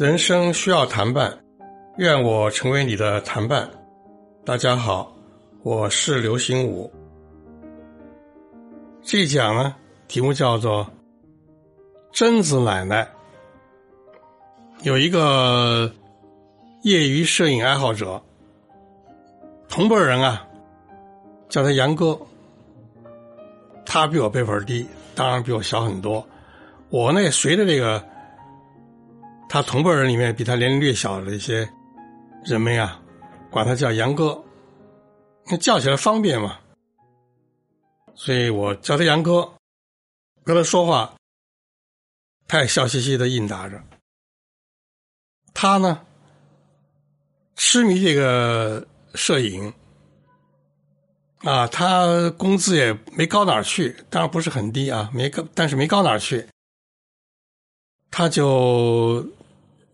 人生需要谈伴，愿我成为你的谈伴。大家好，我是刘心武。这一讲呢，题目叫做“贞子奶奶”。有一个业余摄影爱好者，同辈人啊，叫他杨哥。他比我辈分低，当然比我小很多。我呢，也随着这个。他同辈人里面比他年龄略小的一些人们呀，管他叫杨哥，那叫起来方便嘛，所以我叫他杨哥，跟他说话，他也笑嘻嘻的应答着。他呢，痴迷这个摄影，啊，他工资也没高哪儿去，当然不是很低啊，没高，但是没高哪儿去，他就。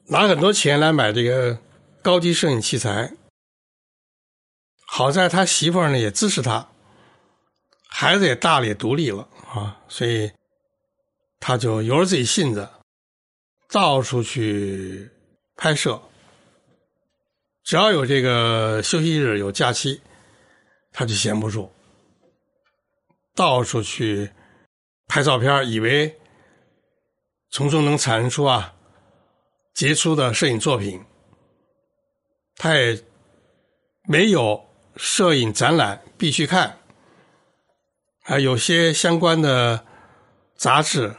拿很多钱来买这个高级摄影器材，好在他媳妇儿呢也支持他，孩子也大了也独立了啊，所以他就由着自己性子，到处去拍摄。只要有这个休息日有假期，他就闲不住，到处去拍照片，以为从中能产生出啊。杰出的摄影作品，他也没有摄影展览必须看，啊，有些相关的杂志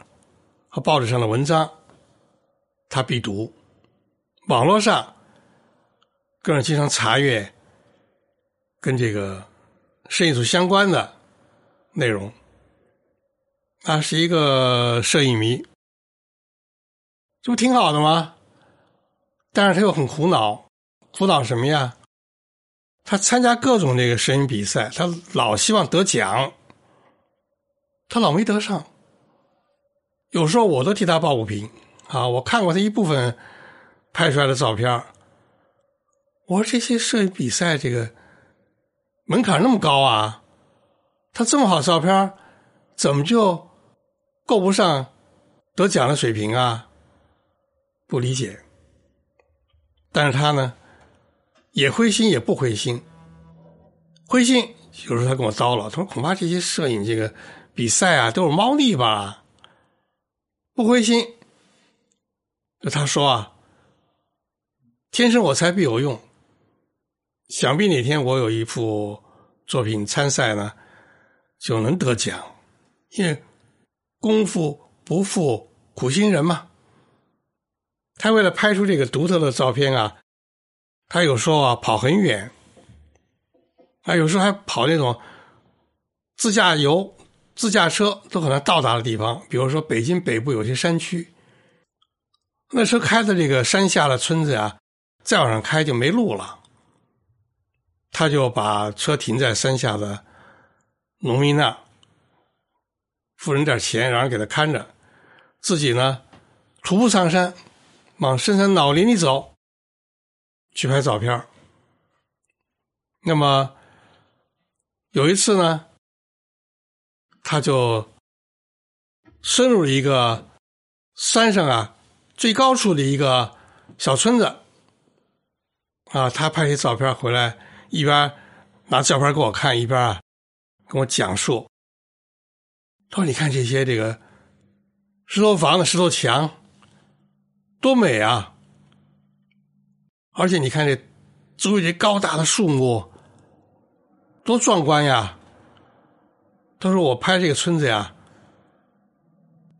和报纸上的文章，他必读。网络上更是经常查阅跟这个摄影组相关的内容。他是一个摄影迷，这不挺好的吗？但是他又很苦恼，苦恼什么呀？他参加各种这个摄影比赛，他老希望得奖，他老没得上。有时候我都替他抱不平啊！我看过他一部分拍出来的照片，我说这些摄影比赛这个门槛那么高啊，他这么好照片，怎么就够不上得奖的水平啊？不理解。但是他呢，也灰心也不灰心。灰心有时候他跟我叨唠，他说：“恐怕这些摄影这个比赛啊，都是猫腻吧。”不灰心，就他说啊：“天生我材必有用，想必哪天我有一幅作品参赛呢，就能得奖，因为功夫不负苦心人嘛。”他为了拍出这个独特的照片啊，他有时候啊跑很远，啊有时候还跑那种自驾游、自驾车都可能到达的地方，比如说北京北部有些山区，那车开的这个山下的村子呀，再往上开就没路了，他就把车停在山下的农民那，付人点钱，让人给他看着，自己呢徒步上山。往深山老林里走，去拍照片那么有一次呢，他就深入一个山上啊最高处的一个小村子啊，他拍些照片回来，一边拿照片给我看，一边啊跟我讲述。他说：“你看这些这个石头房子、石头墙。”多美啊！而且你看这周围这高大的树木，多壮观呀！他说：“我拍这个村子呀，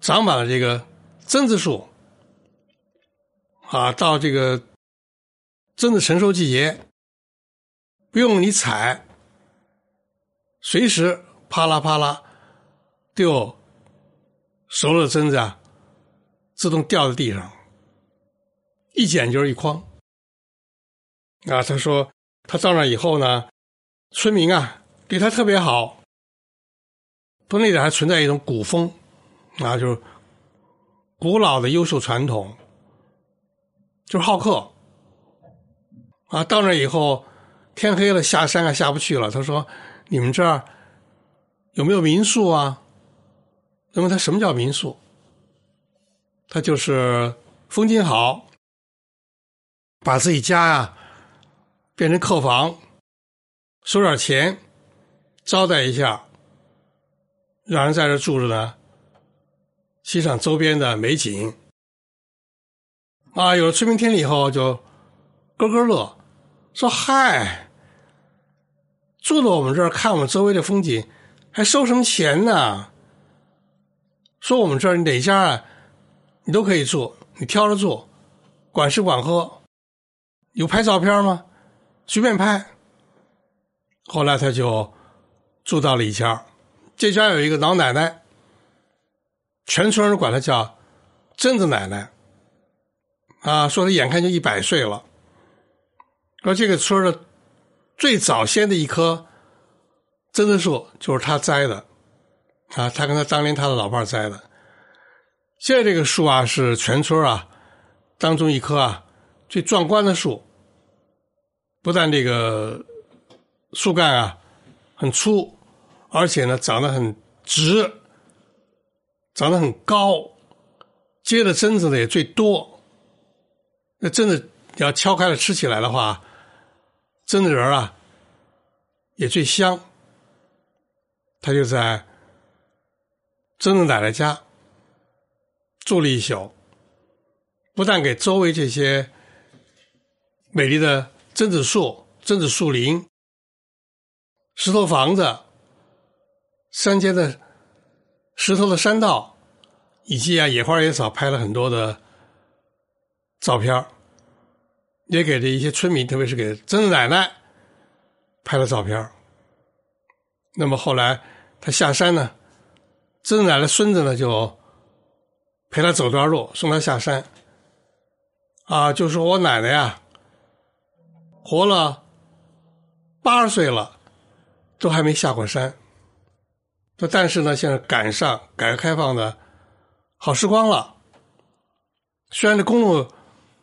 长满了这个榛子树啊，到这个榛子成熟季节，不用你采，随时啪啦啪啦，就熟了的榛子啊，自动掉在地上。”一捡就是一筐，啊，他说他到那以后呢，村民啊对他特别好，不那点还存在一种古风，啊，就是古老的优秀传统，就是好客，啊，到那以后天黑了下山啊下不去了，他说你们这儿有没有民宿啊？那么它什么叫民宿？它就是风景好，把自己家呀变成客房，收点钱，招待一下，让人在这住着呢，欣赏周边的美景。啊，有了催眠天了以后，就咯咯乐，说：“嗨，住到我们这儿看我们周围的风景，还收什么钱呢？说我们这儿哪家啊？”你都可以住，你挑着住，管吃管喝。有拍照片吗？随便拍。后来他就住到了一家，这家有一个老奶奶，全村人管她叫贞子奶奶。啊，说她眼看就一百岁了。说这个村的最早先的一棵贞子树就是他栽的，啊，他跟他当年他的老伴栽的。现在这个树啊，是全村啊当中一棵啊最壮观的树。不但这个树干啊很粗，而且呢长得很直，长得很高，结的榛子呢也最多。那榛子要敲开了吃起来的话，榛子仁啊也最香。他就在榛子奶奶家。住了一宿，不但给周围这些美丽的榛子树、榛子树林、石头房子、山间的石头的山道，以及啊野花野草，拍了很多的照片也给这一些村民，特别是给榛子奶奶拍了照片那么后来他下山呢，榛子奶奶孙子呢就。陪他走段路，送他下山。啊，就说我奶奶呀，活了八十岁了，都还没下过山。说但是呢，现在赶上改革开放的好时光了。虽然这公路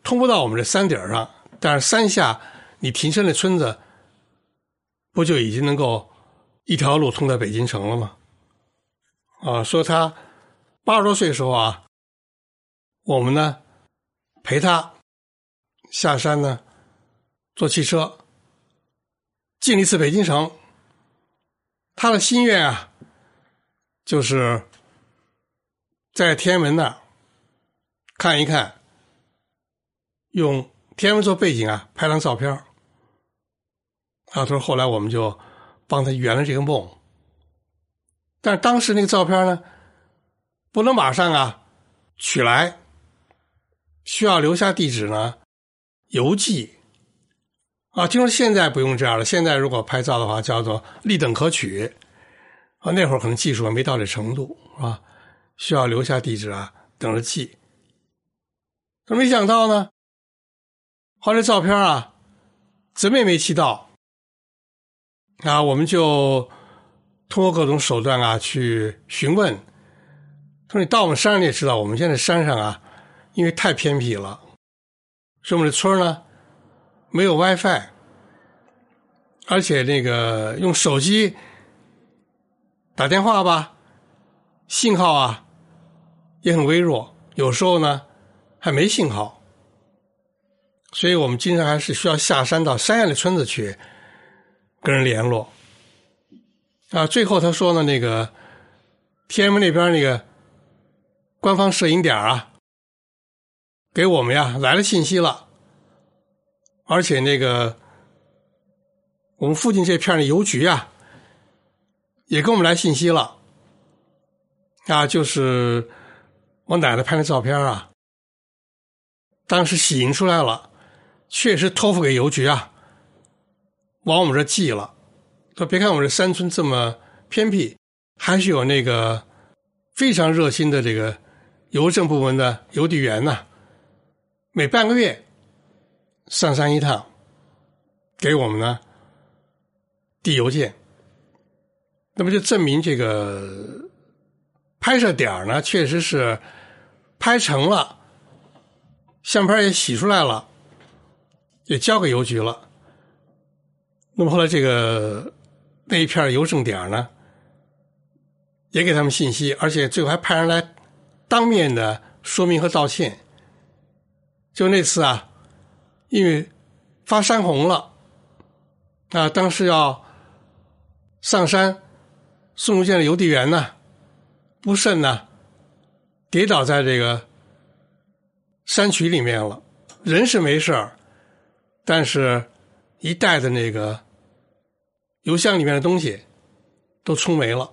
通不到我们这山顶上，但是山下你停车那村子，不就已经能够一条路通到北京城了吗？啊，说他八十多岁的时候啊。我们呢，陪他下山呢，坐汽车进了一次北京城。他的心愿啊，就是在天安门那看一看，用天安门做背景啊，拍张照片啊，他说后来我们就帮他圆了这个梦。但当时那个照片呢，不能马上啊取来。需要留下地址呢，邮寄啊。听说现在不用这样了，现在如果拍照的话，叫做立等可取啊。那会儿可能技术还没到这程度，是吧？需要留下地址啊，等着寄。可没想到呢，后来照片啊，怎么也没寄到啊。我们就通过各种手段啊去询问。说你到我们山上，也知道，我们现在山上啊。因为太偏僻了，所以我们的村呢没有 WiFi，而且那个用手机打电话吧，信号啊也很微弱，有时候呢还没信号，所以我们经常还是需要下山到山下的村子去跟人联络。啊，最后他说呢，那个天安门那边那个官方摄影点啊。给我们呀来了信息了，而且那个我们附近这片的邮局啊，也给我们来信息了，啊，就是我奶奶拍的照片啊，当时洗印出来了，确实托付给邮局啊，往我们这寄了。说别看我们这山村这么偏僻，还是有那个非常热心的这个邮政部门的邮递员呢。每半个月上山一趟，给我们呢递邮件，那么就证明这个拍摄点呢确实是拍成了，相片也洗出来了，也交给邮局了。那么后来这个那一片邮政点呢，也给他们信息，而且最后还派人来当面的说明和道歉。就那次啊，因为发山洪了，啊，当时要上山送入见的邮递员呢，不慎呢，跌倒在这个山渠里面了，人是没事儿，但是一带的那个邮箱里面的东西都冲没了。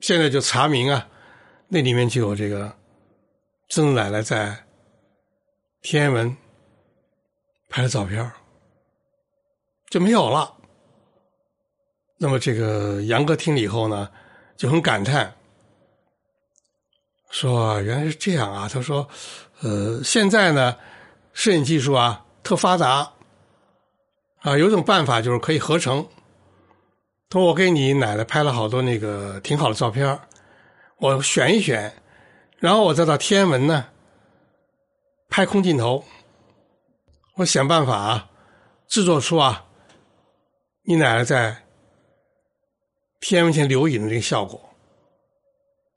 现在就查明啊，那里面就有这个曾奶奶在天安门拍的照片就没有了。那么这个杨哥听了以后呢，就很感叹，说原来是这样啊。他说，呃，现在呢，摄影技术啊特发达，啊，有种办法就是可以合成。他说：“我给你奶奶拍了好多那个挺好的照片我选一选，然后我再到天安门呢拍空镜头，我想办法啊制作出啊你奶奶在天安门前留影的这个效果。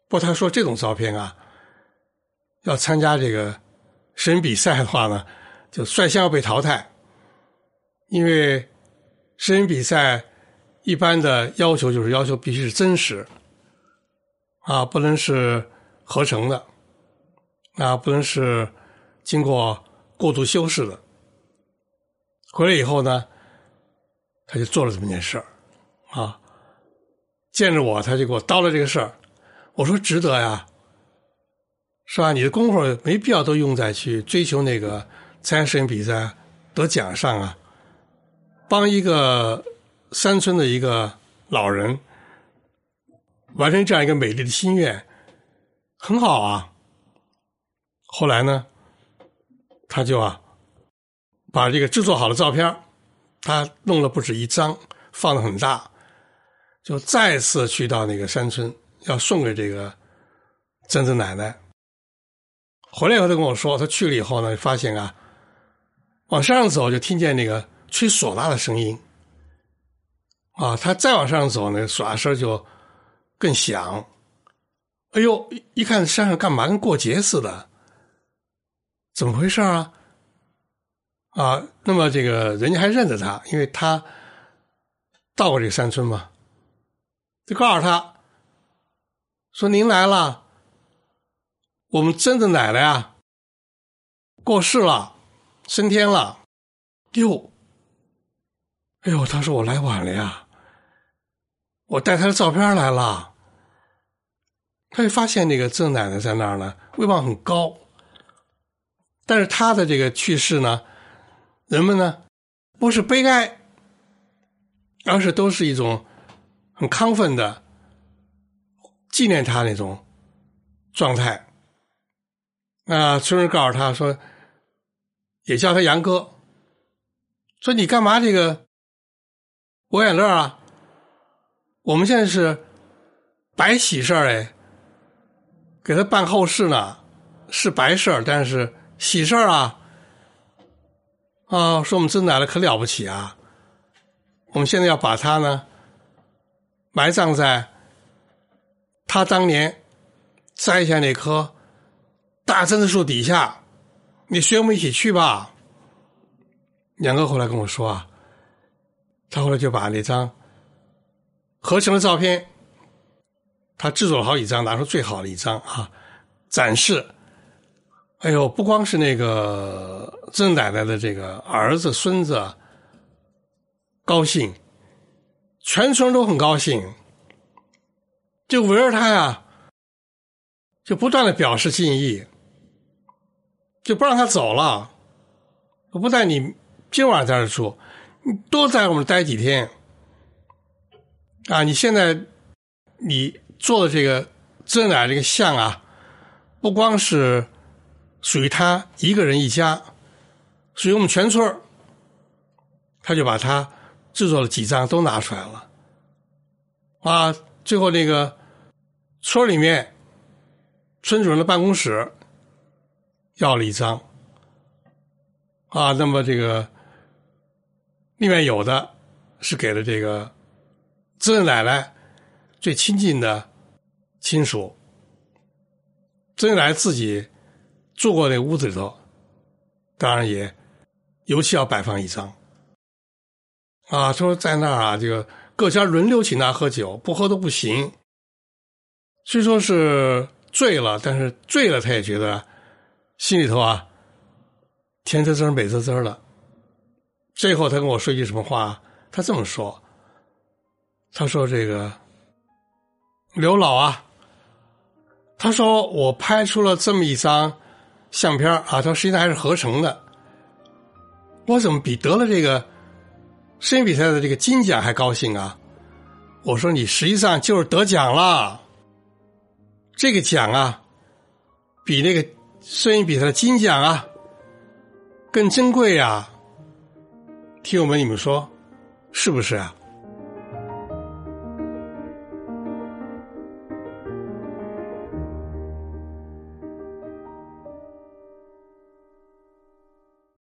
不过他说这种照片啊，要参加这个摄影比赛的话呢，就率先要被淘汰，因为摄影比赛。”一般的要求就是要求必须是真实，啊，不能是合成的，啊，不能是经过过度修饰的。回来以后呢，他就做了这么件事儿，啊，见着我他就给我叨了这个事儿，我说值得呀，是吧？你的功夫没必要都用在去追求那个参加摄影比赛得奖上啊，帮一个。山村的一个老人完成这样一个美丽的心愿，很好啊。后来呢，他就啊，把这个制作好的照片，他弄了不止一张，放的很大，就再次去到那个山村，要送给这个曾曾奶奶。回来以后，他跟我说，他去了以后呢，发现啊，往山上走就听见那个吹唢呐的声音。啊，他再往上走，那唢呐声就更响。哎呦，一看山上干嘛，跟过节似的，怎么回事啊？啊，那么这个人家还认得他，因为他到过这个山村嘛，就告诉他说：“您来了，我们曾的奶奶啊过世了，升天了。”哟，哎呦，他说我来晚了呀。我带他的照片来了，他就发现那个曾奶奶在那儿呢，威望很高。但是他的这个去世呢，人们呢不是悲哀，而是都是一种很亢奋的纪念他那种状态。那村人告诉他说，也叫他杨哥，说你干嘛这个抹眼泪啊？我们现在是白喜事儿哎，给他办后事呢，是白事儿，但是喜事儿啊啊！说我们曾奶奶可了不起啊！我们现在要把他呢埋葬在他当年栽下那棵大榛子树底下，你随我们一起去吧。两个后来跟我说啊，他后来就把那张。合成的照片，他制作了好几张，拿出最好的一张啊，展示。哎呦，不光是那个曾奶奶的这个儿子、孙子高兴，全村都很高兴，就围着他呀，就不断的表示敬意，就不让他走了。不带你今晚在这住，你多在我们待几天。啊，你现在你做的这个真奶这个像啊，不光是属于他一个人一家，属于我们全村他就把他制作了几张都拿出来了。啊，最后那个村里面村主任的办公室要了一张。啊，那么这个另外有的是给了这个。曾奶奶最亲近的亲属，周恩来自己住过那屋子里头，当然也尤其要摆放一张。啊，说在那儿啊，这个各家轮流请他喝酒，不喝都不行。虽说是醉了，但是醉了他也觉得心里头啊甜滋滋、美滋滋的。最后他跟我说一句什么话？他这么说：“他说这个刘老啊，他说我拍出了这么一张相片啊，它实际上还是合成的。我怎么比得了这个摄影比赛的这个金奖还高兴啊？我说你实际上就是得奖了。”这个奖啊，比那个摄影比赛的金奖啊更珍贵啊！听友们，你们说是不是啊？